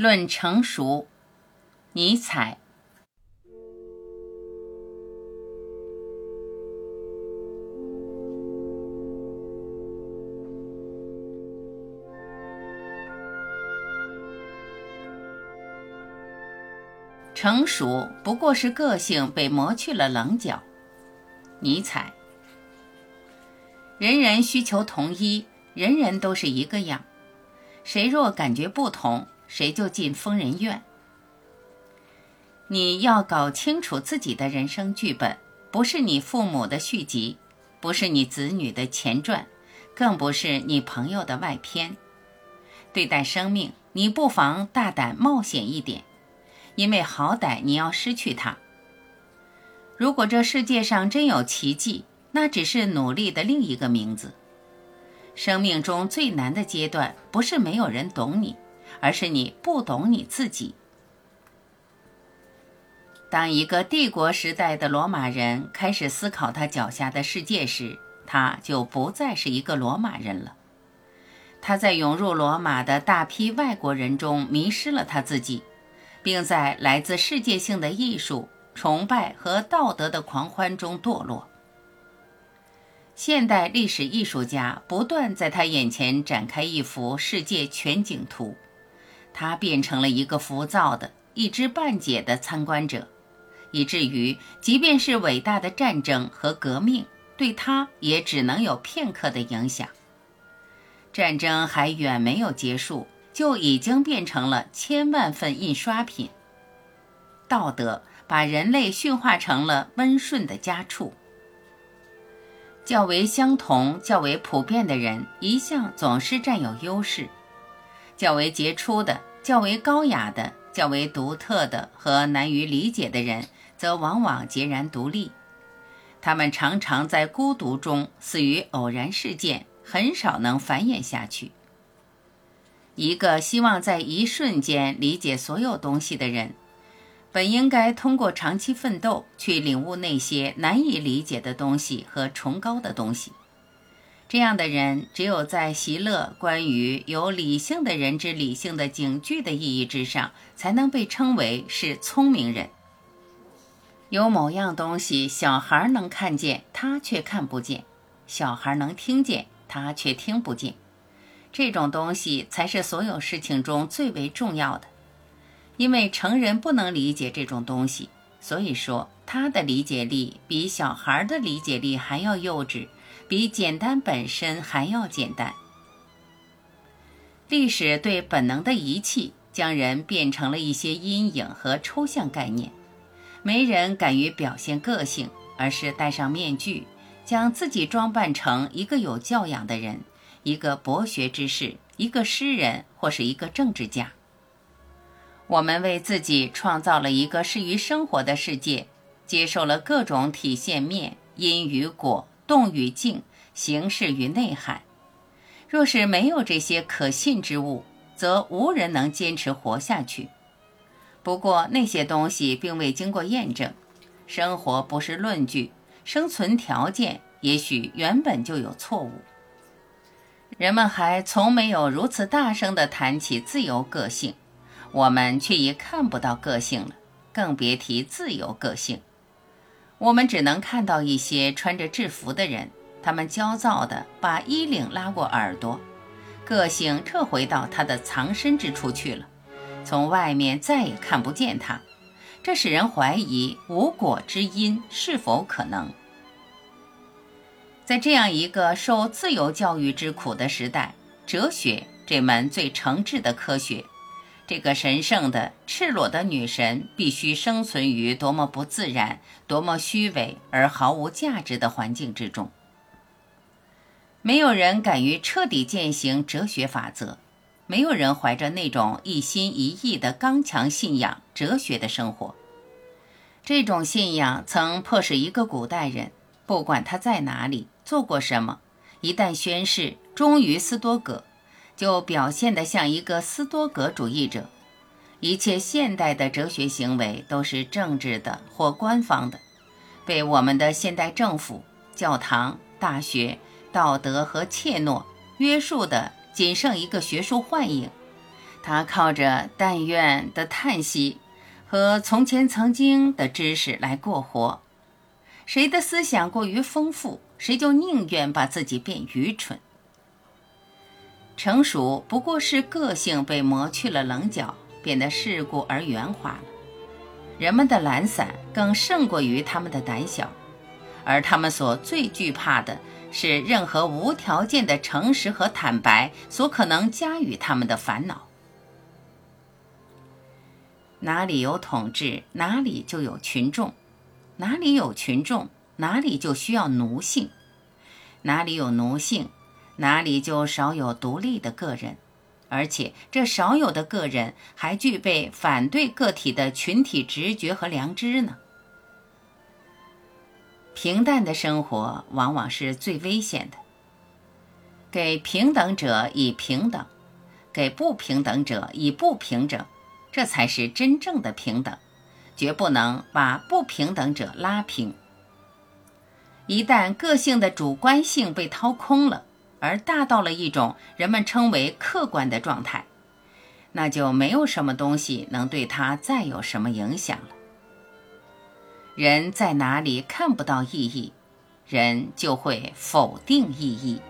论成熟，尼采。成熟不过是个性被磨去了棱角。尼采。人人需求同一，人人都是一个样。谁若感觉不同，谁就进疯人院。你要搞清楚自己的人生剧本，不是你父母的续集，不是你子女的前传，更不是你朋友的外篇。对待生命，你不妨大胆冒险一点，因为好歹你要失去它。如果这世界上真有奇迹，那只是努力的另一个名字。生命中最难的阶段，不是没有人懂你，而是你不懂你自己。当一个帝国时代的罗马人开始思考他脚下的世界时，他就不再是一个罗马人了。他在涌入罗马的大批外国人中迷失了他自己，并在来自世界性的艺术、崇拜和道德的狂欢中堕落。现代历史艺术家不断在他眼前展开一幅世界全景图，他变成了一个浮躁的、一知半解的参观者，以至于即便是伟大的战争和革命，对他也只能有片刻的影响。战争还远没有结束，就已经变成了千万份印刷品。道德把人类驯化成了温顺的家畜。较为相同、较为普遍的人，一向总是占有优势；较为杰出的、较为高雅的、较为独特的和难于理解的人，则往往截然独立。他们常常在孤独中死于偶然事件，很少能繁衍下去。一个希望在一瞬间理解所有东西的人。本应该通过长期奋斗去领悟那些难以理解的东西和崇高的东西。这样的人只有在席勒关于有理性的人之理性的警句的意义之上，才能被称为是聪明人。有某样东西，小孩能看见，他却看不见；小孩能听见，他却听不见。这种东西才是所有事情中最为重要的。因为成人不能理解这种东西，所以说他的理解力比小孩的理解力还要幼稚，比简单本身还要简单。历史对本能的遗弃，将人变成了一些阴影和抽象概念。没人敢于表现个性，而是戴上面具，将自己装扮成一个有教养的人，一个博学之士，一个诗人，或是一个政治家。我们为自己创造了一个适于生活的世界，接受了各种体现面、因与果、动与静、形式与内涵。若是没有这些可信之物，则无人能坚持活下去。不过那些东西并未经过验证。生活不是论据，生存条件也许原本就有错误。人们还从没有如此大声地谈起自由个性。我们却已看不到个性了，更别提自由个性。我们只能看到一些穿着制服的人，他们焦躁地把衣领拉过耳朵，个性撤回到他的藏身之处去了，从外面再也看不见他。这使人怀疑无果之因是否可能。在这样一个受自由教育之苦的时代，哲学这门最诚挚的科学。这个神圣的、赤裸的女神必须生存于多么不自然、多么虚伪而毫无价值的环境之中。没有人敢于彻底践行哲学法则，没有人怀着那种一心一意的刚强信仰哲学的生活。这种信仰曾迫使一个古代人，不管他在哪里做过什么，一旦宣誓忠于斯多葛。就表现得像一个斯多葛主义者，一切现代的哲学行为都是政治的或官方的，被我们的现代政府、教堂、大学、道德和怯懦约束的，仅剩一个学术幻影。他靠着“但愿”的叹息和“从前曾经”的知识来过活。谁的思想过于丰富，谁就宁愿把自己变愚蠢。成熟不过是个性被磨去了棱角，变得世故而圆滑了。人们的懒散更胜过于他们的胆小，而他们所最惧怕的是任何无条件的诚实和坦白所可能加予他们的烦恼。哪里有统治，哪里就有群众；哪里有群众，哪里就需要奴性；哪里有奴性，哪里就少有独立的个人。而且，这少有的个人还具备反对个体的群体直觉和良知呢。平淡的生活往往是最危险的。给平等者以平等，给不平等者以不平等。这才是真正的平等，绝不能把不平等者拉平。一旦个性的主观性被掏空了，而大到了一种人们称为客观的状态，那就没有什么东西能对它再有什么影响了。人在哪里看不到意义，人就会否定意义。